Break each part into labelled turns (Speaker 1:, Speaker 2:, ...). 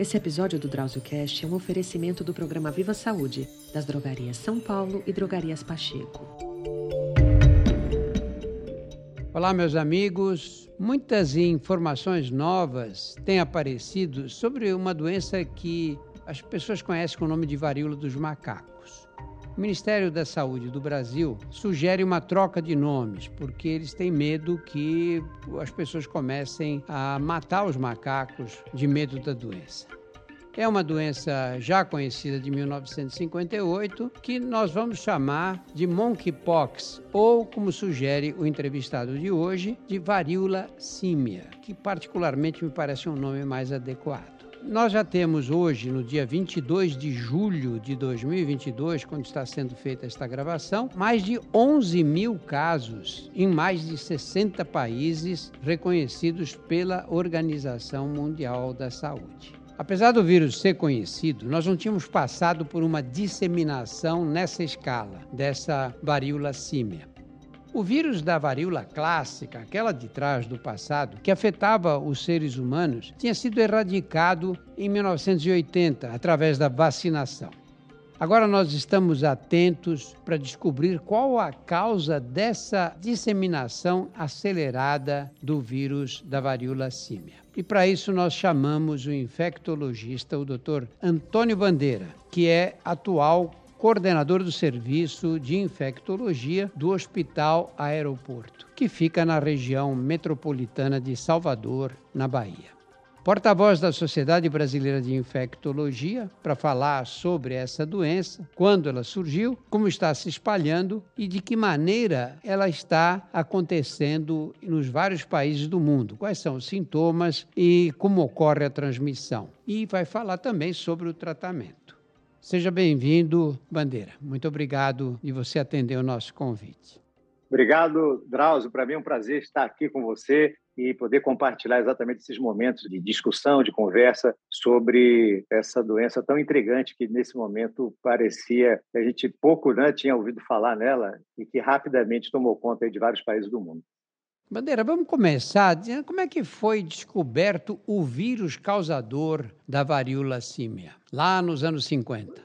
Speaker 1: Esse episódio do DrauzioCast é um oferecimento do programa Viva Saúde, das drogarias São Paulo e drogarias Pacheco.
Speaker 2: Olá, meus amigos. Muitas informações novas têm aparecido sobre uma doença que as pessoas conhecem com o nome de varíola dos macacos. O Ministério da Saúde do Brasil sugere uma troca de nomes, porque eles têm medo que as pessoas comecem a matar os macacos de medo da doença. É uma doença já conhecida de 1958 que nós vamos chamar de monkeypox, ou, como sugere o entrevistado de hoje, de varíola símia, que particularmente me parece um nome mais adequado. Nós já temos hoje, no dia 22 de julho de 2022, quando está sendo feita esta gravação, mais de 11 mil casos em mais de 60 países reconhecidos pela Organização Mundial da Saúde. Apesar do vírus ser conhecido, nós não tínhamos passado por uma disseminação nessa escala dessa varíola símia. O vírus da varíola clássica, aquela de trás do passado, que afetava os seres humanos, tinha sido erradicado em 1980 através da vacinação. Agora nós estamos atentos para descobrir qual a causa dessa disseminação acelerada do vírus da varíola símia. E para isso nós chamamos o infectologista, o Dr. Antônio Bandeira, que é atual coordenador do serviço de infectologia do Hospital Aeroporto, que fica na região metropolitana de Salvador, na Bahia. Porta-voz da Sociedade Brasileira de Infectologia para falar sobre essa doença, quando ela surgiu, como está se espalhando e de que maneira ela está acontecendo nos vários países do mundo, quais são os sintomas e como ocorre a transmissão. E vai falar também sobre o tratamento. Seja bem-vindo, Bandeira. Muito obrigado de você atender o nosso convite.
Speaker 3: Obrigado, Drauzio. Para mim é um prazer estar aqui com você e poder compartilhar exatamente esses momentos de discussão, de conversa sobre essa doença tão intrigante que nesse momento parecia a gente pouco né, tinha ouvido falar nela e que rapidamente tomou conta de vários países do mundo.
Speaker 2: Bandeira, vamos começar dizendo como é que foi descoberto o vírus causador da varíola símia, lá nos anos 50.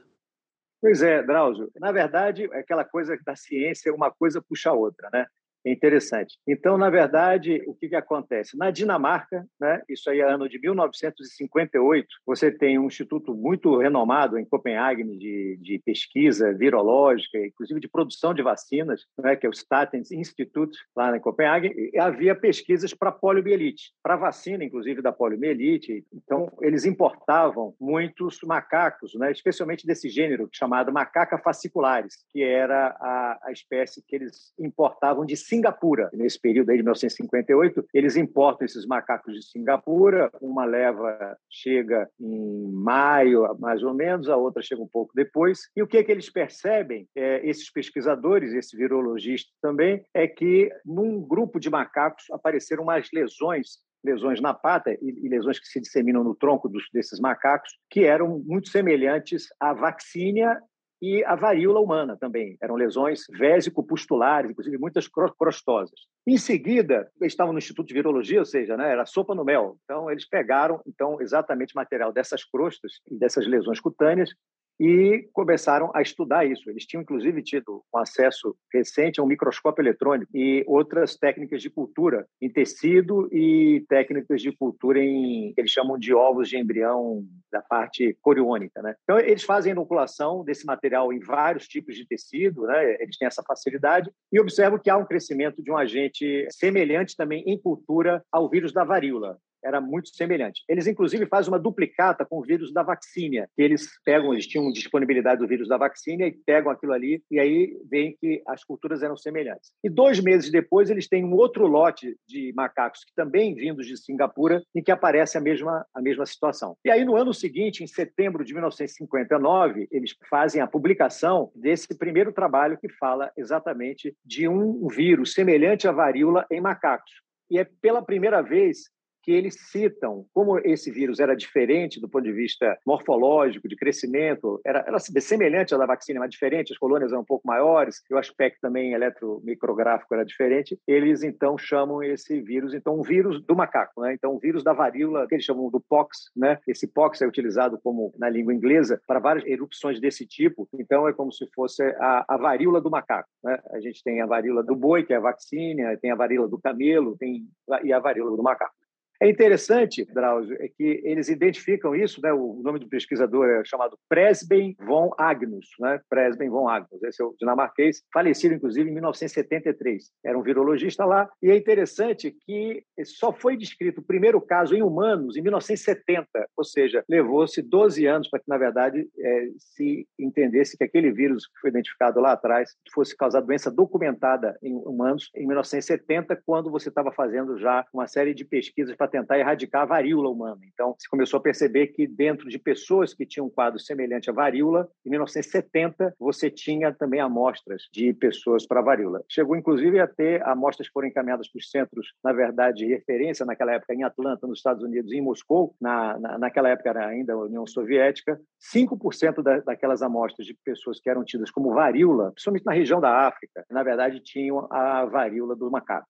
Speaker 3: Pois é, Drauzio. Na verdade, é aquela coisa da ciência, uma coisa puxa a outra, né? É interessante. Então, na verdade, o que, que acontece? Na Dinamarca, né, isso aí é ano de 1958, você tem um instituto muito renomado em Copenhague de, de pesquisa virológica, inclusive de produção de vacinas, né, que é o Statens Institute, lá em Copenhague, e havia pesquisas para poliomielite, para vacina, inclusive, da poliomielite. Então, eles importavam muitos macacos, né, especialmente desse gênero chamado macaca fasciculares, que era a, a espécie que eles importavam de Singapura. Nesse período aí de 1958, eles importam esses macacos de Singapura, uma leva chega em maio, mais ou menos, a outra chega um pouco depois. E o que é que eles percebem, é, esses pesquisadores, esse virologista também, é que num grupo de macacos apareceram umas lesões lesões na pata e, lesões que se disseminam no tronco dos, desses macacos, que eram muito semelhantes à vaccínia e a varíola humana também. Eram lesões vésico-pustulares, inclusive muitas crostosas. Em seguida, eles estavam no Instituto de Virologia, ou seja, né, era sopa no mel. Então, eles pegaram então exatamente material dessas crostas e dessas lesões cutâneas e começaram a estudar isso. Eles tinham, inclusive, tido um acesso recente a um microscópio eletrônico e outras técnicas de cultura em tecido e técnicas de cultura em, eles chamam de ovos de embrião da parte coriônica. Né? Então, eles fazem inoculação desse material em vários tipos de tecido, né? eles têm essa facilidade, e observam que há um crescimento de um agente semelhante também em cultura ao vírus da varíola era muito semelhante. Eles, inclusive, fazem uma duplicata com o vírus da vacina, que eles pegam, eles tinham disponibilidade do vírus da vacina e pegam aquilo ali, e aí veem que as culturas eram semelhantes. E dois meses depois, eles têm um outro lote de macacos, que também vindos de Singapura, em que aparece a mesma, a mesma situação. E aí, no ano seguinte, em setembro de 1959, eles fazem a publicação desse primeiro trabalho que fala exatamente de um vírus semelhante à varíola em macacos. E é pela primeira vez que eles citam como esse vírus era diferente do ponto de vista morfológico, de crescimento, era, era semelhante à da vacina, mas diferente, as colônias eram um pouco maiores, e o aspecto também eletromicrográfico era diferente, eles então chamam esse vírus, então, um vírus do macaco, né? Então, um vírus da varíola, que eles chamam do pox, né? Esse pox é utilizado como na língua inglesa para várias erupções desse tipo, então é como se fosse a, a varíola do macaco, né? A gente tem a varíola do boi, que é a vacina, tem a varíola do camelo, tem e a varíola do macaco. É interessante, Drauzio, é que eles identificam isso, né? o nome do pesquisador é chamado Presben von Agnus, né? Presben von Agnus, esse é o dinamarquês, falecido inclusive em 1973. Era um virologista lá, e é interessante que só foi descrito o primeiro caso em humanos em 1970, ou seja, levou-se 12 anos para que, na verdade, é, se entendesse que aquele vírus que foi identificado lá atrás fosse causar doença documentada em humanos em 1970, quando você estava fazendo já uma série de pesquisas para tentar erradicar a varíola humana. Então, se começou a perceber que dentro de pessoas que tinham um quadro semelhante à varíola, em 1970 você tinha também amostras de pessoas para varíola. Chegou inclusive a ter amostras que foram encaminhadas para os centros, na verdade, de referência naquela época em Atlanta, nos Estados Unidos, e em Moscou, na, na, naquela época era ainda a União Soviética, 5% da, daquelas amostras de pessoas que eram tidas como varíola, principalmente na região da África, na verdade tinham a varíola do macaco.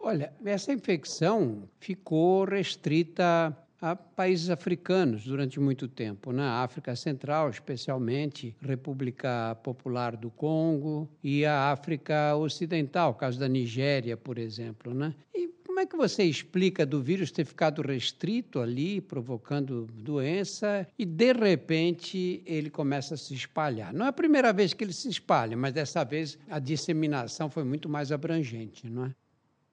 Speaker 2: Olha, essa infecção ficou restrita a países africanos durante muito tempo, na né? África Central, especialmente República Popular do Congo e a África Ocidental, caso da Nigéria, por exemplo, né? E como é que você explica do vírus ter ficado restrito ali, provocando doença, e de repente ele começa a se espalhar? Não é a primeira vez que ele se espalha, mas dessa vez a disseminação foi muito mais abrangente, não é?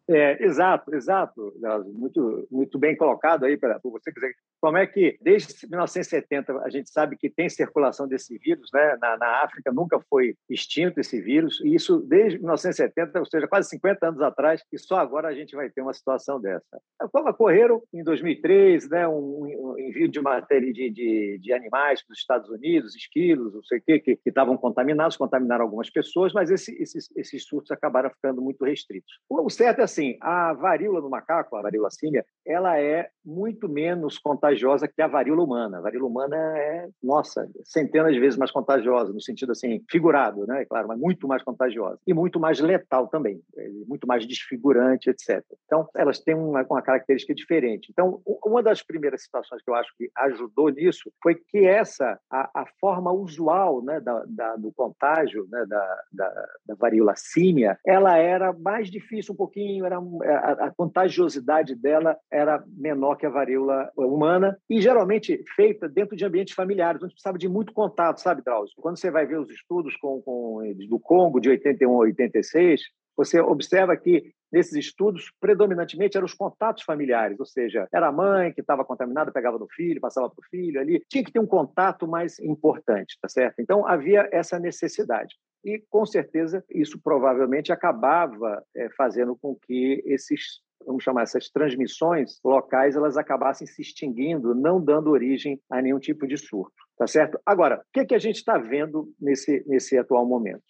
Speaker 3: É, exato, exato, muito, muito bem colocado aí por você. Quer dizer, como é que, desde 1970, a gente sabe que tem circulação desse vírus, né? Na, na, África nunca foi extinto esse vírus, e isso desde 1970, ou seja, quase 50 anos atrás, e só agora a gente vai ter uma situação dessa. Ocorreram em 2003, né, um, um envio de matéria de, de, de animais para os Estados Unidos, esquilos, não sei o quê, que estavam contaminados, contaminaram algumas pessoas, mas esse, esses, esses surtos acabaram ficando muito restritos. O certo é assim, a varíola do macaco, a varíola símia, ela é muito menos contagiosa que a varíola humana. A varíola humana é, nossa, centenas de vezes mais contagiosa, no sentido assim, figurado, né? Claro, mas muito mais contagiosa. E muito mais letal também, é, muito mais desfigurante, etc. Então, elas têm uma, uma característica diferente. Então, uma das primeiras situações que eu acho que ajudou nisso foi que essa, a, a forma usual né, da, da, do contágio né, da, da, da varíola símia, ela era mais difícil um pouquinho, era, a, a contagiosidade dela era menor que a varíola humana e geralmente feita dentro de ambientes familiares, onde precisava de muito contato, sabe, Drauzio? Quando você vai ver os estudos com, com, do Congo de 81 a 86, você observa que nesses estudos, predominantemente eram os contatos familiares, ou seja, era a mãe que estava contaminada, pegava no filho, passava para o filho ali, tinha que ter um contato mais importante, tá certo? Então havia essa necessidade. E, com certeza, isso provavelmente acabava é, fazendo com que esses vamos chamar essas transmissões locais, elas acabassem se extinguindo, não dando origem a nenhum tipo de surto, tá certo? Agora, o que, é que a gente está vendo nesse, nesse atual momento?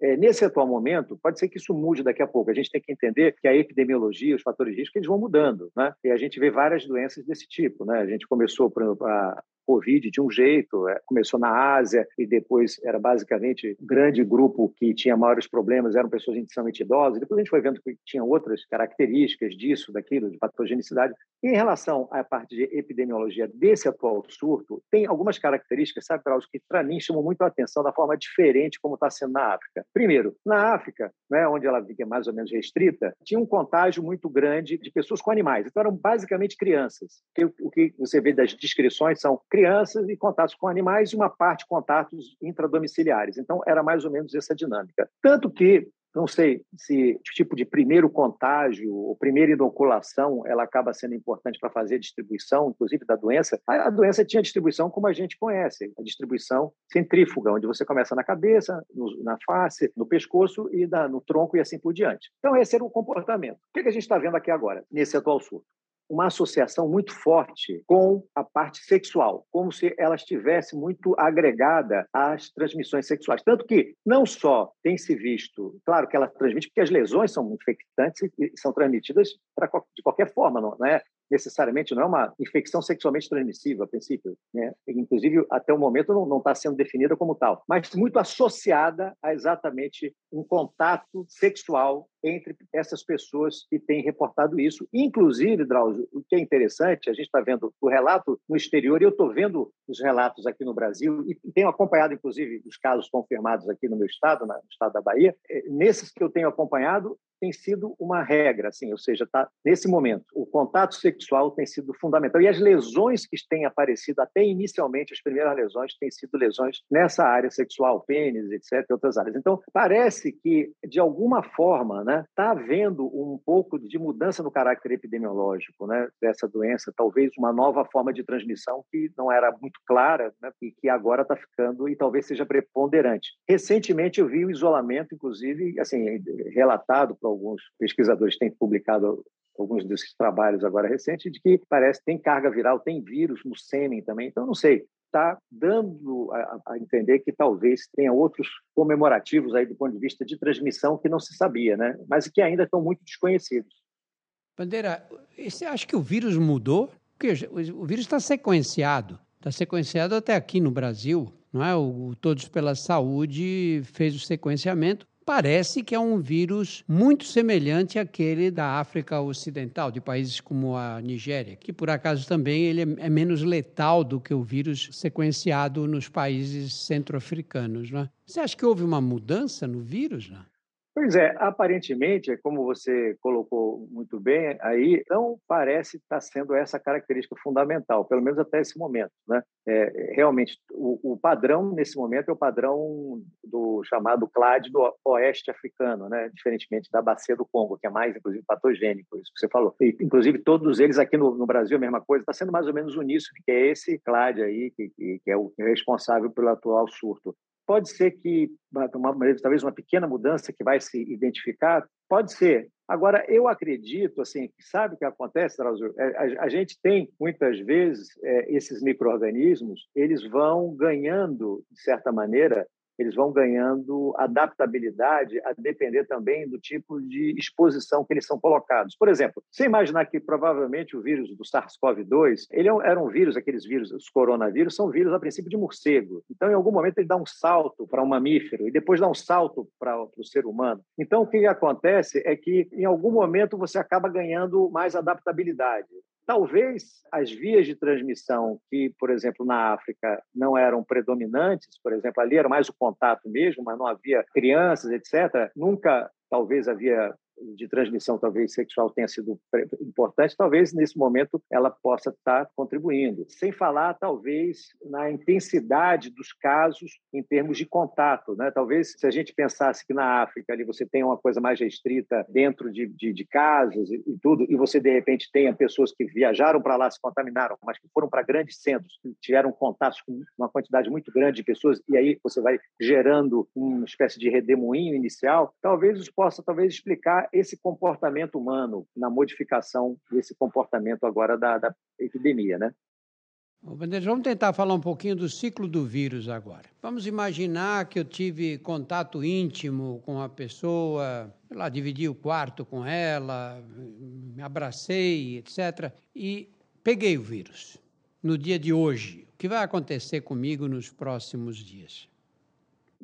Speaker 3: É, nesse atual momento, pode ser que isso mude daqui a pouco. A gente tem que entender que a epidemiologia, os fatores de risco, eles vão mudando, né? E a gente vê várias doenças desse tipo, né? A gente começou, por exemplo, a, Covid de um jeito, é, começou na Ásia e depois era basicamente grande grupo que tinha maiores problemas, eram pessoas inicialmente idosas, depois a gente foi vendo que tinha outras características disso, daquilo, de patogenicidade. E em relação à parte de epidemiologia desse atual surto, tem algumas características, sabe, Carlos, que para mim chamam muito a atenção da forma diferente como está sendo na África. Primeiro, na África, né, onde ela fica mais ou menos restrita, tinha um contágio muito grande de pessoas com animais. Então eram basicamente crianças. O que você vê das descrições são crianças e contatos com animais e uma parte contatos intradomiciliares. Então, era mais ou menos essa dinâmica. Tanto que não sei se tipo de primeiro contágio ou primeira inoculação ela acaba sendo importante para fazer a distribuição, inclusive da doença. A, doença tinha distribuição como a gente conhece, a distribuição centrífuga, onde você começa na cabeça, no, na face, no pescoço e no tronco e assim por diante. Então esse era o comportamento. O que, que a gente está vendo aqui agora nesse atual surto? Uma associação muito forte com a parte sexual, como se ela estivesse muito agregada às transmissões sexuais. Tanto que não só tem se visto, claro que ela transmite, porque as lesões são infectantes e são transmitidas pra, de qualquer forma, não é? Necessariamente não é uma infecção sexualmente transmissível, a princípio. Né? Inclusive, até o momento, não está sendo definida como tal, mas muito associada a exatamente um contato sexual entre essas pessoas que têm reportado isso. Inclusive, Drauzio, o que é interessante, a gente está vendo o relato no exterior, e eu estou vendo os relatos aqui no Brasil, e tenho acompanhado, inclusive, os casos confirmados aqui no meu estado, no estado da Bahia. É, nesses que eu tenho acompanhado, tem sido uma regra, assim, ou seja, tá nesse momento o contato sexual tem sido fundamental e as lesões que têm aparecido até inicialmente as primeiras lesões têm sido lesões nessa área sexual, pênis, etc, outras áreas. Então parece que de alguma forma, né, está havendo um pouco de mudança no caráter epidemiológico, né, dessa doença, talvez uma nova forma de transmissão que não era muito clara, né, e que agora está ficando e talvez seja preponderante. Recentemente eu vi o isolamento, inclusive, assim, relatado por alguns pesquisadores têm publicado alguns desses trabalhos agora recentes, de que parece que tem carga viral, tem vírus no sêmen também. Então, não sei, está dando a, a, entender que talvez tenha outros comemorativos aí do ponto de vista de transmissão que não se sabia, né? mas que ainda estão muito desconhecidos.
Speaker 2: Bandeira, você acha que o vírus mudou? Porque o vírus está sequenciado, está sequenciado até aqui no Brasil, não é? O Todos pela Saúde fez o sequenciamento parece que é um vírus muito semelhante àquele da África Ocidental, de países como a Nigéria, que por acaso também ele é menos letal do que o vírus sequenciado nos países centro-africanos. Né? Você acha que houve uma mudança no vírus? Né?
Speaker 3: Pois é, aparentemente, como você colocou muito bem aí, não parece estar sendo essa característica fundamental, pelo menos até esse momento. Né? É, realmente, o, o, padrão nesse momento é o padrão do chamado CLAD do oeste africano, né? diferentemente da bacia do Congo, que é mais, inclusive, patogênico, isso que você falou. E, inclusive, todos eles aqui no, no, Brasil, a mesma coisa, está sendo mais ou menos uníssono, que é esse CLAD aí, que, que, que é o responsável pelo atual surto. Pode ser que, uma, talvez uma pequena mudança que vai se identificar, pode ser. Agora, eu acredito, assim, sabe o que acontece, Drauzio? É, a, a, gente tem, muitas vezes, é, esses micro-organismos, eles vão ganhando, de certa maneira, eles vão ganhando adaptabilidade a depender também do tipo de exposição que eles são colocados. Por exemplo, você imaginar que provavelmente o vírus do SARS-CoV-2, ele é era um vírus, aqueles vírus, os coronavírus, são vírus a princípio de morcego. Então, em algum momento, ele dá um salto para um mamífero e depois dá um salto para o ser humano. Então, o que acontece é que, em algum momento, você acaba ganhando mais adaptabilidade. Talvez as vias de transmissão que, por exemplo, na África não eram predominantes, por exemplo, ali era mais o contato mesmo, mas não havia crianças, etc. Nunca, talvez, havia de transmissão talvez sexual tenha sido importante, talvez nesse momento ela possa estar contribuindo. Sem falar, talvez, na intensidade dos casos em termos de contato. Né? Talvez, se a gente pensasse que na África ali você tem uma coisa mais restrita dentro de, de, de e, e, tudo, e você, de repente, tenha pessoas que viajaram para lá, se contaminaram, mas que foram para grandes centros, tiveram contatos com uma quantidade muito grande de pessoas, e aí você vai gerando uma espécie de redemoinho inicial, talvez isso possa talvez explicar esse comportamento humano na modificação desse comportamento agora da, da epidemia, né?
Speaker 2: Bandeiras, vamos tentar falar um pouquinho do ciclo do vírus agora. Vamos imaginar que eu tive contato íntimo com a pessoa, lá, dividi o quarto com ela, me abracei, etc. E peguei o vírus no dia de hoje. O que vai acontecer comigo nos próximos dias?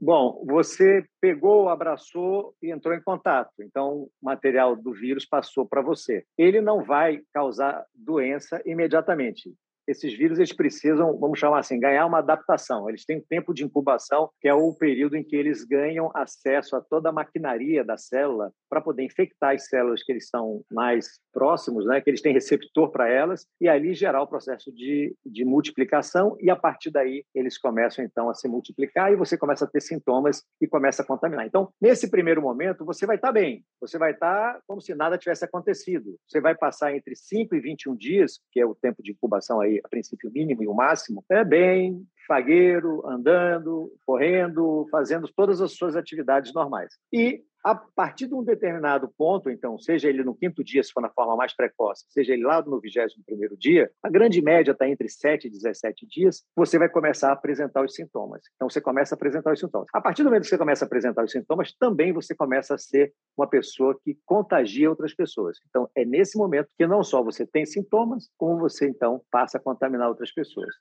Speaker 3: Bom, você pegou, abraçou e entrou em contato. Então, o material do vírus passou para você. Ele não vai causar doença imediatamente esses vírus eles precisam, vamos chamar assim, ganhar uma adaptação. Eles têm um tempo de incubação, que é o período em que eles ganham acesso a toda a maquinaria da célula para poder infectar as células que eles estão mais próximos, né, que eles têm receptor para elas, e ali gerar o processo de, de multiplicação, e a partir daí eles começam então a se multiplicar e você começa a ter sintomas e começa a contaminar. Então, nesse primeiro momento, você vai estar tá bem, você vai estar tá como se nada tivesse acontecido. Você vai passar entre 5 e 21 dias, que é o tempo de incubação aí a princípio mínimo e o máximo, é bem fagueiro, andando, correndo, fazendo todas as suas atividades normais. E A partir de um determinado ponto, então, seja ele no quinto dia, se for na forma mais precoce, seja ele lá no vigésimo primeiro dia, a grande média está entre 7 e 17 dias, você vai começar a apresentar os sintomas. Então, você começa a apresentar os sintomas. A partir do momento que você começa a apresentar os sintomas, também você começa a ser uma pessoa que contagia outras pessoas. Então, é nesse momento que não só você tem sintomas, como você, então, passa a contaminar outras pessoas.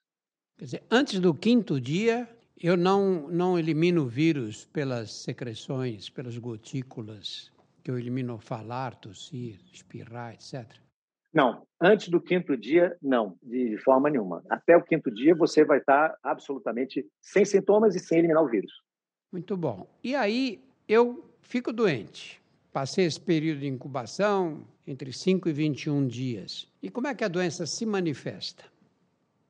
Speaker 2: Quer dizer, antes do quinto dia, eu não, não elimino o vírus pelas secreções, pelas gotículas, que eu elimino falar, tossir, espirrar, etc.
Speaker 3: Não, antes do quinto dia, não, de forma nenhuma. Até o quinto dia, você vai estar absolutamente sem sintomas e sem eliminar o vírus.
Speaker 2: Muito bom. E aí, eu fico doente. Passei esse período de incubação, entre 5 e 21 dias. E como é que a doença se manifesta?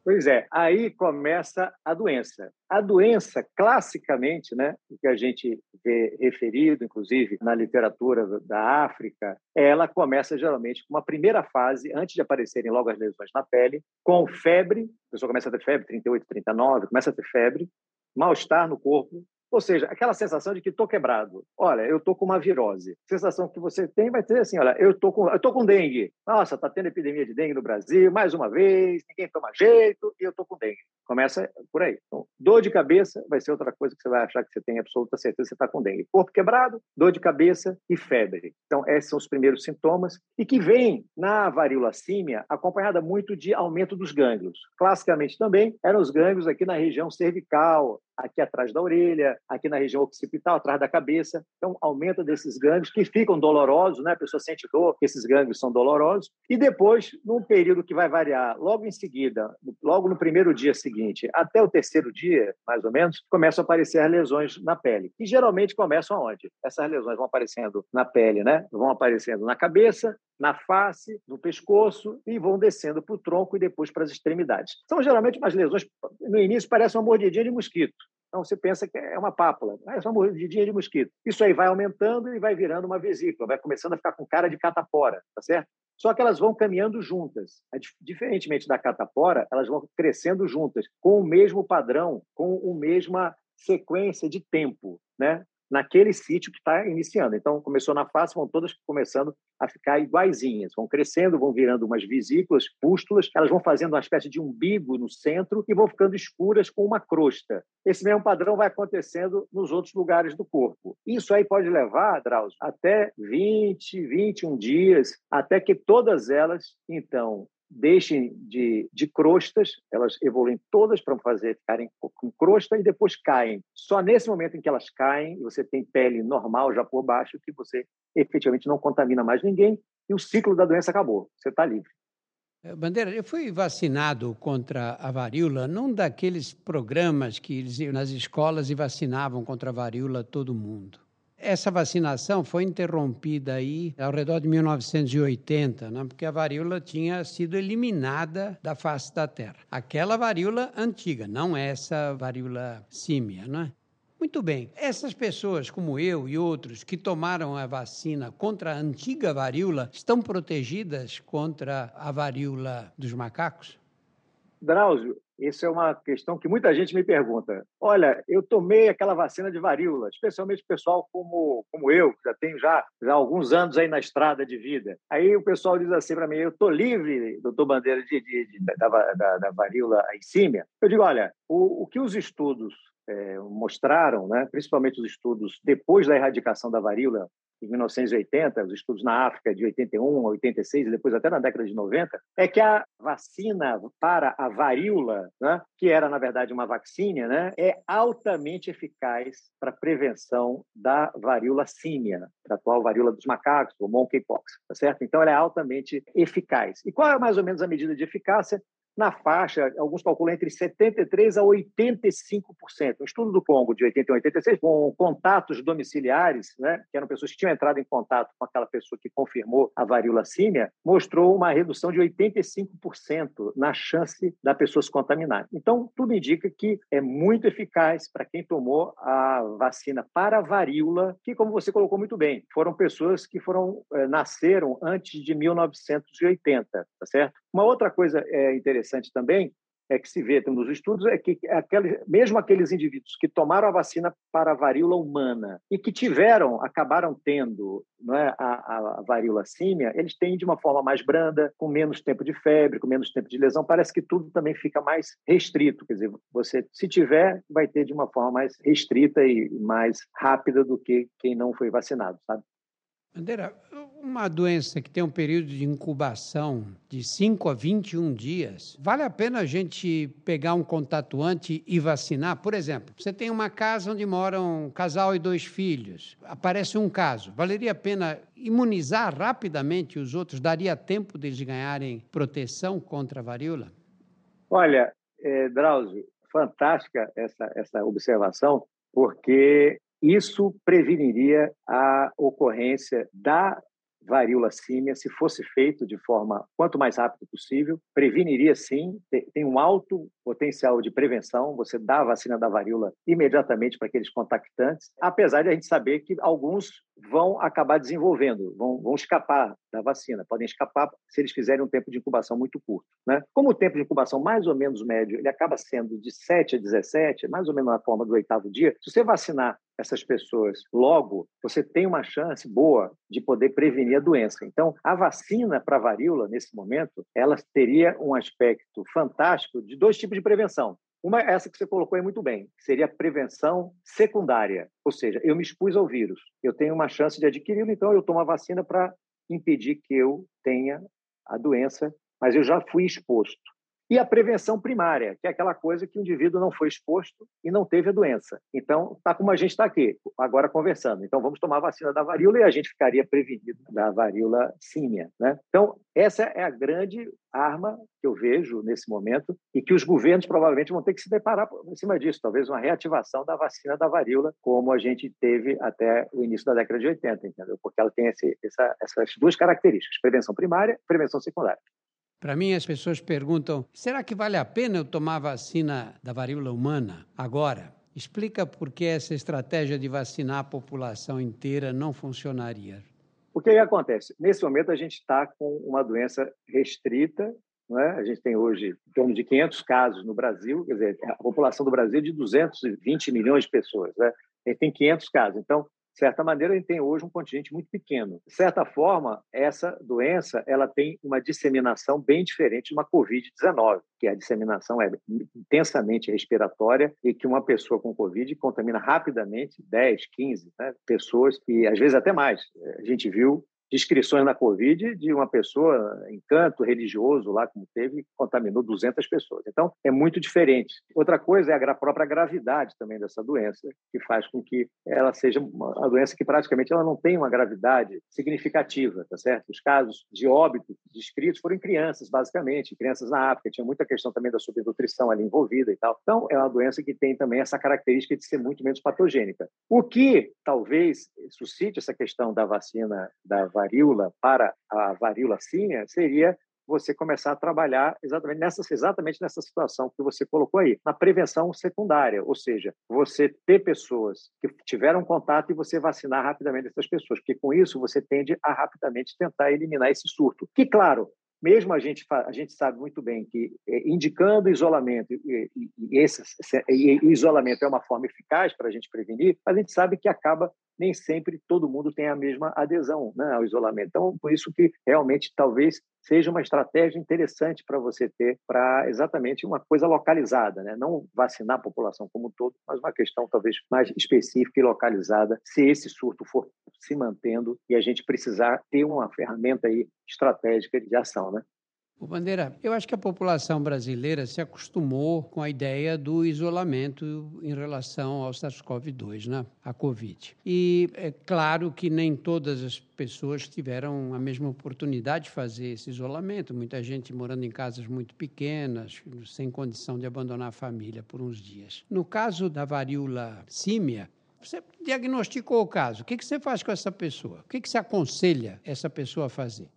Speaker 3: Pois é, aí começa a doença. A doença, classicamente, né, o que a gente vê referido, inclusive na literatura da África, ela começa geralmente com uma primeira fase, antes de aparecerem logo as lesões na pele, com febre, a pessoa começa a ter febre, 38, 39, começa a ter febre, mal-estar no corpo, ou seja, aquela sensação de que estou quebrado. Olha, eu estou com uma virose. Sensação que você tem vai ser assim: olha, eu estou com, eu com dengue. Nossa, está tendo epidemia de dengue no Brasil, mais uma vez, ninguém toma jeito e eu estou com dengue. Começa por aí. Então, dor de cabeça vai ser outra coisa que você vai achar que você tem absoluta certeza que você está com dengue. Corpo quebrado, dor de cabeça e febre. Então, esses são os primeiros sintomas e que vem na varíola símia acompanhada muito de aumento dos gânglios. Classicamente também eram os gânglios aqui na região cervical, aqui atrás da orelha, aqui na região occipital, atrás da cabeça. Então, aumenta desses gânglios que ficam dolorosos, né? A pessoa sente dor, esses gânglios são dolorosos. E depois, num período que vai variar, logo em seguida, logo no primeiro dia seguinte, até o terceiro dia, mais ou menos, começam a aparecer lesões na pele. E geralmente começam aonde? Essas lesões vão aparecendo na pele, né? Vão aparecendo na cabeça, na face, no pescoço e vão descendo para o tronco e depois para as extremidades. São geralmente umas lesões, no início parece uma mordidinha de mosquito. Então você pensa que é uma pápula, é só mordidinha de mosquito. Isso aí vai aumentando e vai virando uma vesícula, vai começando a ficar com cara de catapora, tá certo? Só que elas vão caminhando juntas. Diferentemente da catapora, elas vão crescendo juntas, com o mesmo padrão, com a mesma sequência de tempo, né? Naquele sítio que está iniciando. Então, começou na face, vão todas começando a ficar iguaizinhas, vão crescendo, vão virando umas vesículas, pústulas, elas vão fazendo uma espécie de umbigo no centro e vão ficando escuras com uma crosta. Esse mesmo padrão vai acontecendo nos outros lugares do corpo. Isso aí pode levar, Drauzio, até 20, 21 dias, até que todas elas, então, deixem de, de crostas, elas evoluem todas para fazer ficarem com crosta e depois caem. Só nesse momento em que elas caem, você tem pele normal já por baixo, que você efetivamente não contamina mais ninguém e o ciclo da doença acabou. Você está livre.
Speaker 2: Eh, Bandeira, eu fui vacinado contra a varíola num daqueles programas que eles iam nas escolas e vacinavam contra a varíola todo mundo. Essa vacinação foi interrompida aí ao redor de 1980, né? porque a varíola tinha sido eliminada da face da Terra. Aquela varíola antiga, não essa varíola símia, né? Muito bem. Essas pessoas, como eu e outros, que tomaram a vacina contra a antiga varíola, estão protegidas contra a varíola dos macacos?
Speaker 3: Drauzio, isso é uma questão que muita gente me pergunta. Olha, eu tomei aquela vacina de varíola, especialmente o pessoal como, como eu, que já tenho já, já alguns anos aí na estrada de vida. Aí o pessoal diz assim para mim, eu estou livre, doutor Bandeira, de, de, de da, da, da, varíola símia. Eu digo, olha, o, o que os estudos é, mostraram, né, principalmente os estudos depois da erradicação da varíola em 1980, os estudos na África de 81 a 86 e depois até na década de 90, é que a vacina para a varíola, né, que era na verdade uma vacina, né, é altamente eficaz para prevenção da varíola símia, a atual varíola dos macacos, ou monkeypox, tá certo? Então ela é altamente eficaz. E qual é mais ou menos a medida de eficácia? Na faixa, alguns calculam entre 73% a 85%. Um estudo do Congo de 81 a 86, com contatos domiciliares, né, que eram pessoas que tinham entrado em contato com aquela pessoa que confirmou a varíola símia, mostrou uma redução de 85% na chance da pessoa se contaminar. Então, tudo indica que é muito eficaz para quem tomou a vacina para a varíola, que, como você colocou muito bem, foram pessoas que foram eh, nasceram antes de 1980, tá certo? Uma outra coisa é, interessante também é que se vê nos estudos é que aquele, mesmo aqueles indivíduos que tomaram a vacina para a varíola humana e que tiveram, acabaram tendo não é, a, a varíola símia, eles têm de uma forma mais branda, com menos tempo de febre, com menos tempo de lesão. Parece que tudo também fica mais restrito. Quer dizer, você, se tiver, vai ter de uma forma mais restrita e mais rápida do que quem não foi vacinado, sabe?
Speaker 2: Bandeira, uma doença que tem um período de incubação de 5 a 21 dias, vale a pena a gente pegar um contatuante e vacinar? Por exemplo, você tem uma casa onde moram um casal e dois filhos, aparece um caso, valeria a pena imunizar rapidamente os outros? Daria tempo deles ganharem proteção contra a varíola?
Speaker 3: Olha, é, Drauzio, fantástica essa, essa observação, porque isso preveniria a ocorrência da varíola símia, se fosse feito de forma quanto mais rápida possível, preveniria sim, tem um alto potencial de prevenção, você dá a vacina da varíola imediatamente para aqueles contactantes, apesar de a gente saber que alguns vão acabar desenvolvendo, vão, vão escapar da vacina, podem escapar se eles fizerem um tempo de incubação muito curto. Né? Como o tempo de incubação mais ou menos médio, ele acaba sendo de 7 a 17, mais ou menos na forma do oitavo dia, se você vacinar essas pessoas logo, você tem uma chance boa de poder prevenir a doença. Então, a vacina para varíola, nesse momento, ela teria um aspecto fantástico de dois tipos de prevenção. Uma é essa que você colocou aí muito bem, seria a prevenção secundária, ou seja, eu me expus ao vírus, eu tenho uma chance de adquiri-lo, então eu tomo a vacina para impedir que eu tenha a doença, mas eu já fui exposto. E a prevenção primária, que é aquela coisa que o indivíduo não foi exposto e não teve a doença. Então, tá como a gente está aqui, agora conversando. Então, vamos tomar a vacina da varíola e a gente ficaria prevenido da varíola símia. Né? Então, essa é a grande arma que eu vejo nesse momento e que os governos provavelmente vão ter que se deparar em cima disso, talvez uma reativação da vacina da varíola, como a gente teve até o início da década de 80, entendeu? Porque ela tem esse, essa, essas duas características, prevenção primária e prevenção secundária.
Speaker 2: Para mim, as pessoas perguntam: será que vale a pena eu tomar vacina da varíola humana agora? Explica por que essa estratégia de vacinar a população inteira não funcionaria.
Speaker 3: O que, acontece? Nesse momento, a gente está com uma doença restrita. É? A gente tem hoje em torno de 500 casos no Brasil, quer dizer, a população do Brasil é de 220 milhões de pessoas. Né? A gente tem 500 casos. Então, de certa maneira, gente tem hoje um contingente muito pequeno. De certa forma, essa doença ela tem uma disseminação bem diferente de uma Covid-19, que a disseminação é intensamente respiratória e que uma pessoa com Covid contamina rapidamente 10, 15 né, pessoas e às vezes até mais. A gente viu descrições na Covid de uma pessoa em canto religioso lá, como teve, contaminou 200 pessoas. Então, é muito diferente. Outra coisa é a própria gravidade também dessa doença, que faz com que ela seja uma doença que praticamente ela não tem uma gravidade significativa, tá certo? Os casos de óbito descritos foram em crianças, basicamente, crianças na África, tinha muita questão também da subnutrição ali envolvida e tal. Então, é uma doença que tem também essa característica de ser muito menos patogênica. O que talvez suscite essa questão da vacina da varíola para a varíola símia seria você começar a trabalhar exatamente nessa, exatamente nessa situação que você colocou aí, na prevenção secundária, ou seja, você ter pessoas que tiveram contato e você vacinar rapidamente essas pessoas, porque com isso você tende a rapidamente tentar eliminar esse surto. Que, claro, mesmo a gente, a gente sabe muito bem que é, indicando isolamento, e, e, esse e, isolamento é uma forma eficaz para a gente prevenir, a gente sabe que acaba nem sempre todo mundo tem a mesma adesão né, ao isolamento. Então, por isso que realmente talvez seja uma estratégia interessante para você ter para exatamente uma coisa localizada, né? não vacinar a população como um todo, mas uma questão talvez mais específica e localizada, se esse surto for se mantendo e a gente precisar ter uma ferramenta aí estratégica de ação, né?
Speaker 2: O Bandeira, eu acho que a população brasileira se acostumou com a ideia do isolamento em relação ao SARS-CoV-2, né? a Covid. E é claro que nem todas as pessoas tiveram a mesma oportunidade de fazer esse isolamento. Muita gente morando em casas muito pequenas, sem condição de abandonar a família por uns dias. No caso da varíola símia, você diagnosticou o caso. O que você faz com essa pessoa? O que você aconselha essa pessoa a fazer?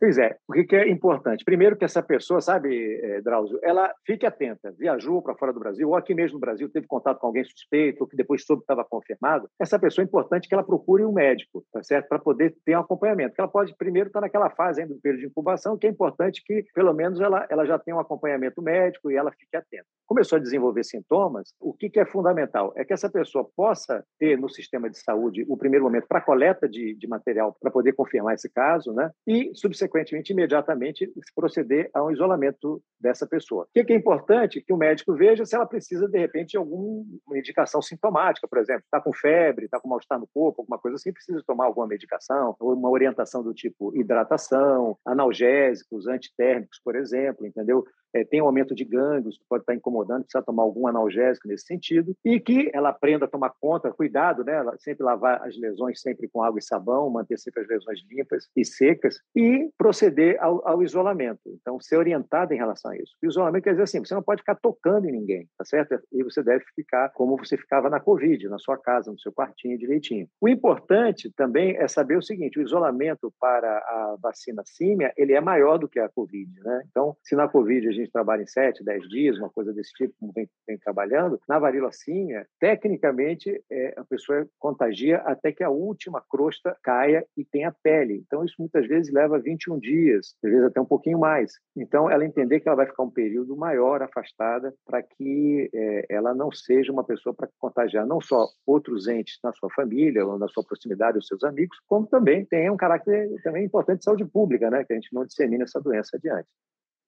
Speaker 3: Pois é. O que é importante? Primeiro que essa pessoa, sabe, eh, Drauzio, ela fique atenta. Viajou para fora do Brasil, ou aqui mesmo no Brasil teve contato com alguém suspeito, ou que depois soube que estava confirmado. Essa pessoa é importante que ela procure um médico, tá certo? Para poder ter um acompanhamento. Ela pode primeiro estar naquela fase ainda do período de incubação, que é importante que pelo menos ela, ela já tenha um acompanhamento médico e ela fique atenta. Começou a desenvolver sintomas, o que, que é fundamental? É que essa pessoa possa ter no sistema de saúde o primeiro momento para coleta de, de material para poder confirmar esse caso, né? E, subsequentemente, imediatamente, proceder a um isolamento dessa pessoa. O que é importante? Que o médico veja se ela precisa, de repente, de alguma indicação sintomática, por exemplo, está com febre, está com mal-estar no corpo, alguma coisa assim, precisa tomar alguma medicação, ou uma orientação do tipo hidratação, analgésicos, antitérmicos, por exemplo, entendeu? É, tem um aumento de gânglios, que pode estar incomodando, precisa tomar algum analgésico nesse sentido, e que ela aprenda a tomar conta, cuidado, né? Sempre lavar as lesões sempre com água e sabão, manter sempre as lesões limpas e secas, e proceder ao, ao isolamento. Então, ser orientada em relação a isso. O isolamento quer dizer assim, você não pode ficar tocando em ninguém, tá certo? E você deve ficar como você ficava na Covid, na sua casa, no seu quartinho direitinho. O importante também é saber o seguinte, o isolamento para a vacina símia, ele é maior do que a Covid, né? Então, se na Covid a gente gente trabalha em sete, dez dias, uma coisa desse tipo, como vem, vem trabalhando, na varíola símia, tecnicamente, é, a pessoa contagia até que a última crosta caia e tenha pele. Então, isso muitas vezes leva 21 dias, às vezes até um pouquinho mais. Então, ela entender que ela vai ficar um período maior afastada para que é, ela não seja uma pessoa para contagiar não só outros entes na sua família ou na sua proximidade, os seus amigos, como também tem um caráter também importante de saúde pública, né? que a gente não dissemina essa doença adiante.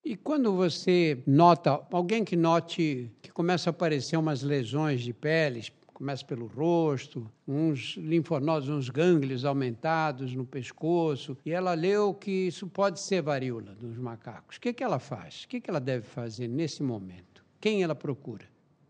Speaker 2: E quando você nota, alguém que note que começa a aparecer umas lesões de peles, começa pelo rosto, uns linfonodos, uns gânglios aumentados no pescoço, e ela leu que isso pode ser varíola dos macacos. O que, que ela faz? O que, que ela deve fazer nesse momento? Quem ela procura?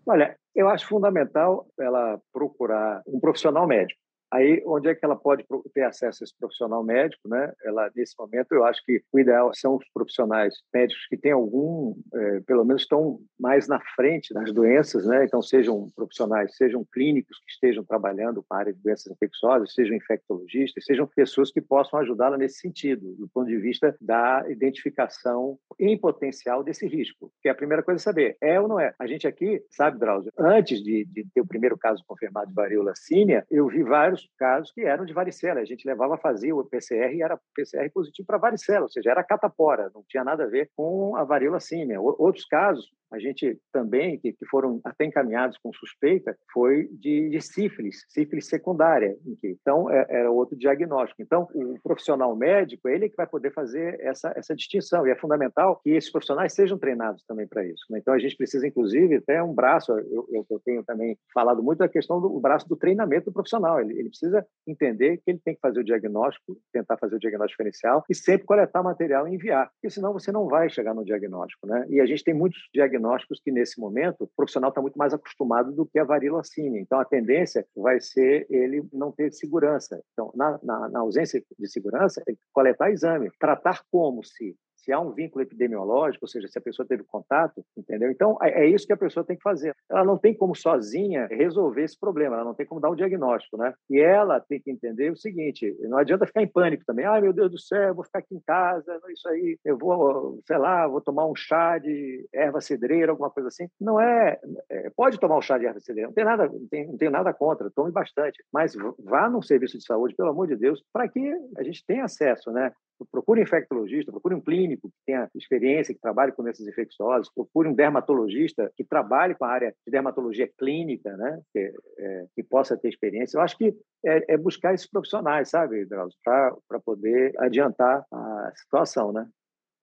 Speaker 3: Olha, eu acho fundamental ela procurar um profissional médico. Aí, onde é que ela pode ter acesso a esse profissional médico? Né? Ela, nesse momento, eu acho que o ideal são os profissionais médicos que têm algum, é, pelo menos estão mais na frente das doenças, né? Então, sejam profissionais, sejam clínicos que estejam trabalhando com a área de doenças infecciosas, sejam infectologistas, sejam pessoas que possam ajudá-la nesse sentido, do ponto de vista da identificação em potencial desse risco. Que é a primeira coisa a saber, é ou não é? A gente aqui, sabe, Drauzio, antes de, de ter o primeiro caso confirmado de varíola símia, eu vi vários casos que eram de varicela. A gente levava, fazia o PCR e era PCR positivo para varicela, ou seja, era catapora, não tinha nada a ver com a varíola símia. Outros casos, a gente também, que, que foram até encaminhados com suspeita, foi de, de sífilis, sífilis secundária. Então, é, era outro diagnóstico. Então, o profissional médico, ele é que vai poder fazer essa, essa distinção. E é fundamental que esses profissionais sejam treinados também para isso. Né? Então, a gente precisa, inclusive, até um braço, eu, eu, eu tenho também falado muito da questão do braço do treinamento do profissional. Ele, ele precisa entender que ele tem que fazer o diagnóstico, tentar fazer o diagnóstico diferencial e sempre coletar material e enviar, porque senão você não vai chegar no diagnóstico. Né? E a gente tem muitos diagnósticos diagnósticos que, nesse momento, o profissional está muito mais acostumado do que a símia. Então, a tendência vai ser ele não ter segurança. Então, na, na, na ausência de segurança, coletar exame, tratar como se se há um vínculo epidemiológico, ou seja, se a pessoa teve contato, entendeu? Então, é, é isso que a pessoa tem que fazer. Ela não tem como sozinha resolver esse problema, ela não tem como dar um diagnóstico, né? E ela tem que entender o seguinte, não adianta ficar em pânico também. Ai, meu Deus do céu, vou ficar aqui em casa, isso aí, eu vou, sei lá, vou tomar um chá de erva cedreira, alguma coisa assim. Não é, é pode tomar um chá de erva cedreira, não tem nada, não tem, não nada contra, tome bastante, mas vá num serviço de saúde, pelo amor de Deus, para que a gente tenha acesso, né? procure um infectologista, procure um clínico que tenha experiência, que trabalhe com doenças infecciosas, procure um dermatologista que trabalhe com a área de dermatologia clínica, né? que, é, que possa ter experiência. Eu acho que é, é buscar esses profissionais, sabe, Drauzio, para poder adiantar a situação, né?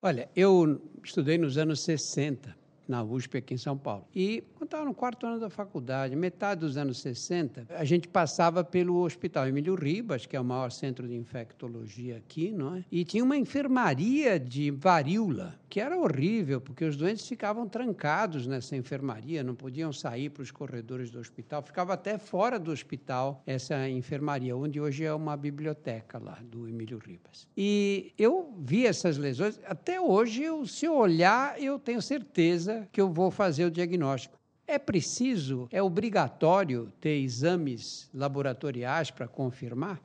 Speaker 2: Olha, eu estudei nos anos 60 na USP aqui em São Paulo. E quando estava no quarto ano da faculdade, metade dos anos 60, a gente passava pelo Hospital Emílio Ribas, que é o maior centro de infectologia aqui, não é? E tinha uma enfermaria de varíola, que era horrível, porque os doentes ficavam trancados nessa enfermaria, não podiam sair para os corredores do hospital, ficava até fora do hospital essa enfermaria, onde hoje é uma biblioteca lá do Emílio Ribas. E eu vi essas lesões, até hoje, eu, se eu olhar, eu tenho certeza que eu vou fazer o diagnóstico. É preciso, é obrigatório ter exames laboratoriais para confirmar?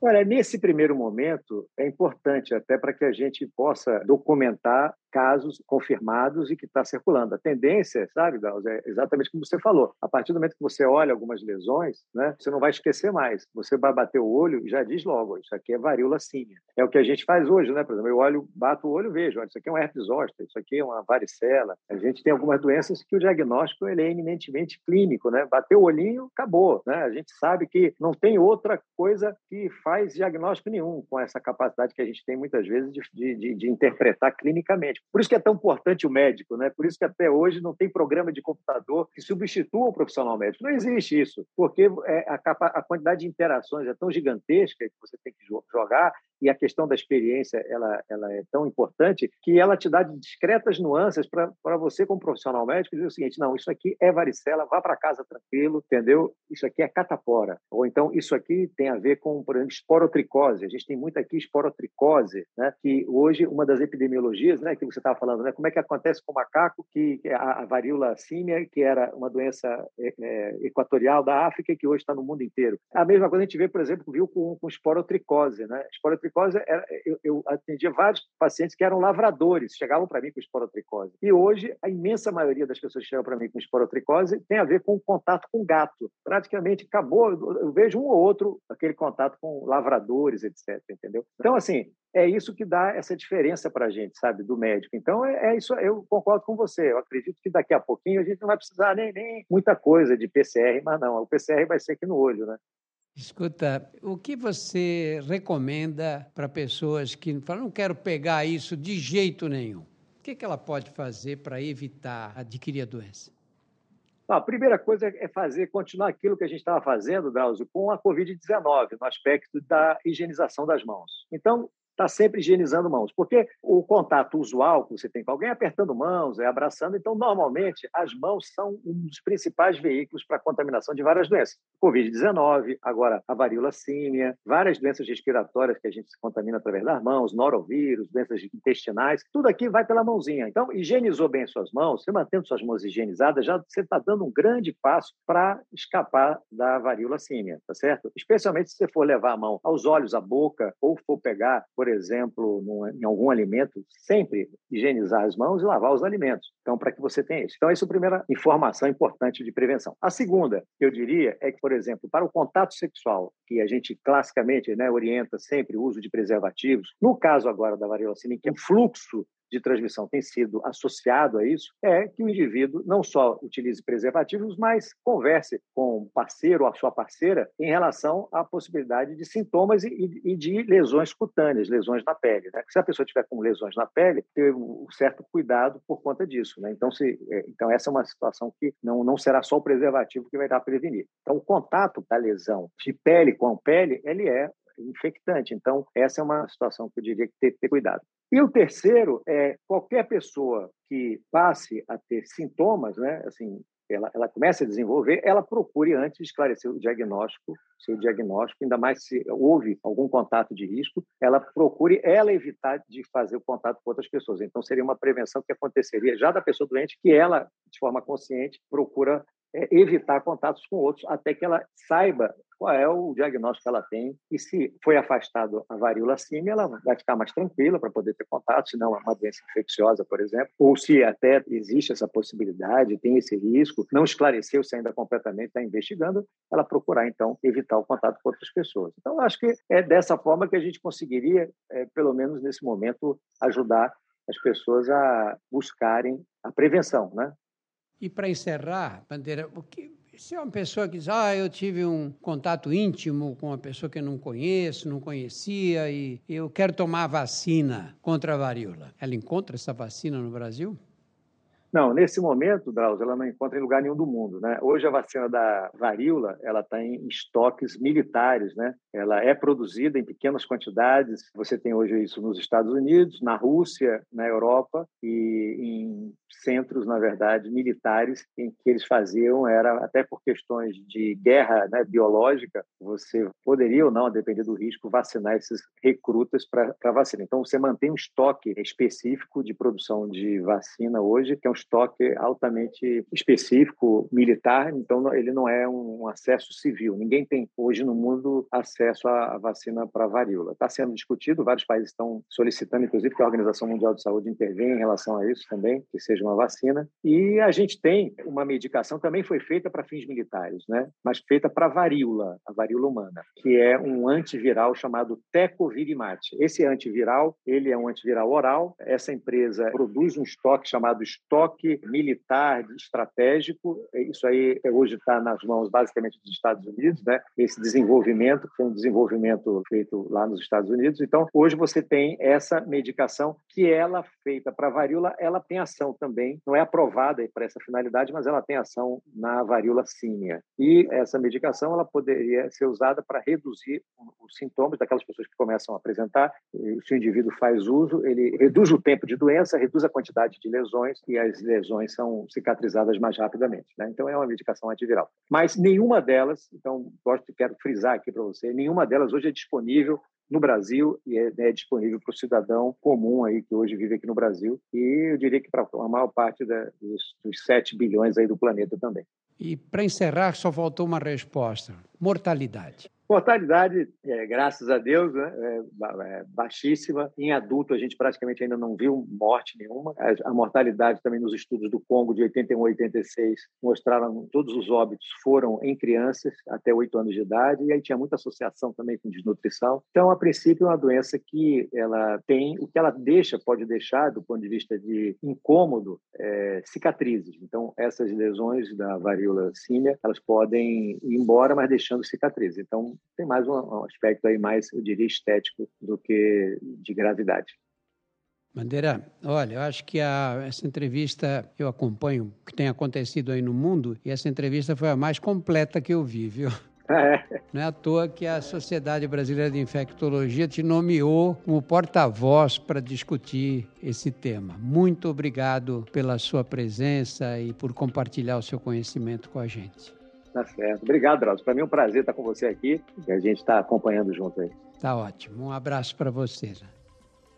Speaker 3: Olha, nesse primeiro momento, é importante até para que a gente possa documentar casos confirmados e que está circulando. A tendência, sabe, Gauss, é exatamente como você falou. A partir do momento que você olha algumas lesões, né, você não vai esquecer mais. Você vai bater o olho e já diz logo, isso aqui é varíola símia. É o que a gente faz hoje, né? Por exemplo, eu olho, bato o olho e vejo, olha, isso aqui é um herpes zoster, isso aqui é uma varicela. A gente tem algumas doenças que o diagnóstico ele é eminentemente clínico, né? Bateu o olhinho, acabou, né? A gente sabe que não tem outra coisa que faz diagnóstico nenhum com essa capacidade que a gente tem muitas vezes de, de, de interpretar clinicamente. Por isso que é tão importante o médico, né? Por isso que até hoje não tem programa de computador que substitua o profissional médico. Não existe isso, porque é, a, a quantidade de interações é tão gigantesca que você tem que jogar e a questão da experiência ela, ela é tão importante que ela te dá discretas nuances para você, como profissional médico, dizer o seguinte: não, isso aqui é varicela, vá para casa tranquilo, entendeu? Isso aqui é catapora. Ou então, isso aqui tem a ver com, por exemplo, esporotricose. A gente tem muito aqui esporotricose, né? que hoje, uma das epidemiologias, né, que você estava falando, né? como é que acontece com o macaco, que, a, varíola símia, que era uma doença é, é, equatorial da África, que hoje está no mundo inteiro. A mesma coisa a gente vê, por exemplo, viu com, com esporotricose. Né? Esporotricose, era, eu, eu, atendia vários pacientes que eram lavradores, chegavam para mim com esporotricose. E hoje, a imensa maioria das pessoas que chegam para mim com esporotricose tem a ver com o contato com gato. Praticamente acabou, eu vejo um ou outro aquele contato com lavradores, etc. Entendeu? Então, assim, é isso que dá essa diferença para a gente, sabe, do médico. Então, é, é, isso, eu concordo com você. Eu acredito que daqui a pouquinho a gente não vai precisar nem, nem muita coisa de PCR, mas não, o PCR vai ser aqui no olho, né?
Speaker 2: Escuta, o que você recomenda para pessoas que falam, não quero pegar isso de jeito nenhum? O que, que ela pode fazer para evitar adquirir a doença?
Speaker 3: A primeira coisa é fazer, continuar aquilo que a gente estava fazendo, Drauzio, com a Covid-19, no aspecto da higienização das mãos. Então, está sempre higienizando mãos, porque o contato usual que você tem com alguém é apertando mãos, é abraçando, então normalmente as mãos são um dos principais veículos para a contaminação de várias doenças. Covid-19, agora a varíola símia, várias doenças respiratórias que a gente se contamina através das mãos, norovírus, doenças intestinais, tudo aqui vai pela mãozinha. Então, higienizou bem suas mãos, você mantendo suas mãos higienizadas, já você está dando um grande passo para escapar da varíola símia, tá certo? Especialmente se você for levar a mão aos olhos, à boca, ou for pegar, por por exemplo, num, em algum alimento, sempre higienizar as mãos e lavar os alimentos. Então, para que você tenha isso. Então, essa é a primeira informação importante de prevenção. A segunda, eu diria, é que, por exemplo, para o contato sexual, que a gente classicamente né, orienta sempre o uso de preservativos, no caso agora da varíola que é um fluxo de transmissão tem sido associado a isso é que o indivíduo não só utilize preservativos, mas converse com o parceiro ou a sua parceira em relação à possibilidade de sintomas e, e de lesões cutâneas, lesões na pele. Né? Se a pessoa tiver com lesões na pele, ter um certo cuidado por conta disso. Né? Então, se, é, então, essa é uma situação que não, não será só o preservativo que vai dar a prevenir. Então, o contato da lesão de pele com pele, ele é infectante. Então, essa é uma situação que eu diria que tem que ter cuidado. E o terceiro é qualquer pessoa que passe a ter sintomas, né, assim, ela, ela começa a desenvolver, ela procure antes esclarecer o diagnóstico, seu diagnóstico, ainda mais se houve algum contato de risco, ela procure ela evitar de fazer o contato com outras pessoas. Então, seria uma prevenção que aconteceria já da pessoa doente, que ela, de forma consciente, procura evitar contatos com outros até que ela saiba qual é o diagnóstico que ela tem e se foi afastado a varíola símia, ela vai ficar mais tranquila para poder ter contato, se não é uma doença infecciosa, por exemplo, ou se até existe essa possibilidade, tem esse risco, não esclareceu se ainda completamente está investigando, ela procurar então evitar o contato com outras pessoas. Então acho que é dessa forma que a gente conseguiria, é, pelo menos nesse momento, ajudar as pessoas a buscarem a prevenção, né?
Speaker 2: E para encerrar, Bandeira, o que, se é uma pessoa que diz, ah, eu tive um contato íntimo com uma pessoa que eu não conheço, não conhecia, e eu quero tomar a vacina contra a varíola, ela encontra essa vacina no Brasil?
Speaker 3: Não, nesse momento, Drauzio, ela não encontra em lugar nenhum do mundo. Né? Hoje a vacina da varíola ela está em estoques militares, né? Ela é produzida em pequenas quantidades. Você tem hoje isso nos Estados Unidos, na Rússia, na Europa e em centros, na verdade, militares em que eles faziam era até por questões de guerra né, biológica, você poderia ou não, a depender do risco, vacinar esses recrutas para vacina. Então você mantém um estoque específico de produção de vacina hoje, que é um estoque altamente específico, militar, então ele não é um acesso civil. Ninguém tem hoje no mundo acesso à vacina para varíola. Está sendo discutido, vários países estão solicitando, inclusive, que a Organização Mundial de Saúde intervenha em relação a isso também, que seja uma vacina. E a gente tem uma medicação, também foi feita para fins militares, né? mas feita para varíola, a varíola humana, que é um antiviral chamado Tecovirimat. Esse antiviral, ele é um antiviral oral. Essa empresa produz um estoque chamado estoque militar estratégico. Isso aí hoje está nas mãos basicamente dos Estados Unidos, né? Esse desenvolvimento foi um desenvolvimento feito lá nos Estados Unidos. Então, hoje você tem essa medicação que ela feita para varíola, ela tem ação também, não é aprovada para essa finalidade, mas ela tem ação na varíola símia. E essa medicação ela poderia ser usada para reduzir os sintomas daquelas pessoas que começam a apresentar. Se o indivíduo faz uso, ele reduz o tempo de doença, reduz a quantidade de lesões e as lesões são cicatrizadas mais rapidamente. Né? Então, é uma medicação antiviral. Mas nenhuma delas, então, gosto, quero frisar aqui para você, nenhuma delas hoje é disponível no Brasil e é, é disponível para o cidadão comum aí que hoje vive aqui no Brasil e eu diria que para a maior parte da, dos, dos 7 bilhões aí do planeta também.
Speaker 2: E para encerrar, só faltou uma resposta: mortalidade.
Speaker 3: Mortalidade, é, graças a Deus, né, é, é, baixíssima. Em adulto, a gente praticamente ainda não viu morte nenhuma. A, a, mortalidade também nos estudos do Congo de 81 a 86 mostraram todos os óbitos foram em crianças até 8 anos de idade, e aí tinha muita associação também com desnutrição. Então, a princípio, é uma doença que ela tem, o que ela deixa, pode deixar, do ponto de vista de incômodo, é, cicatrizes. Então, essas lesões da varíola símia, elas podem ir embora, mas deixando cicatrizes. Então, tem mais um, aspecto aí mais, eu diria, estético do que de gravidade.
Speaker 2: Bandeira, olha, eu acho que a, essa entrevista eu acompanho o que tem acontecido aí no mundo e essa entrevista foi a mais completa que eu vi, viu? É. Não é à toa que a Sociedade Brasileira de Infectologia te nomeou como porta-voz para discutir esse tema. Muito obrigado pela sua presença e por compartilhar o seu conhecimento com a gente.
Speaker 3: Tá certo. Obrigado, Drauzio. Para mim é um prazer estar com você aqui e a gente está acompanhando junto aí.
Speaker 2: Tá ótimo. Um abraço para você.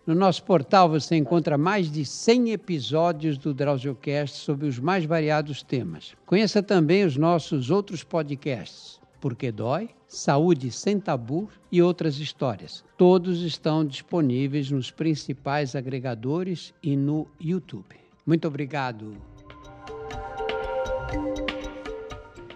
Speaker 2: No nosso portal você encontra mais de 100 episódios do DrauzioCast sobre os mais variados temas. Conheça também os nossos outros podcasts, Porque Dói, Saúde Sem Tabu e outras histórias. Todos estão disponíveis nos principais agregadores e no YouTube. Muito obrigado.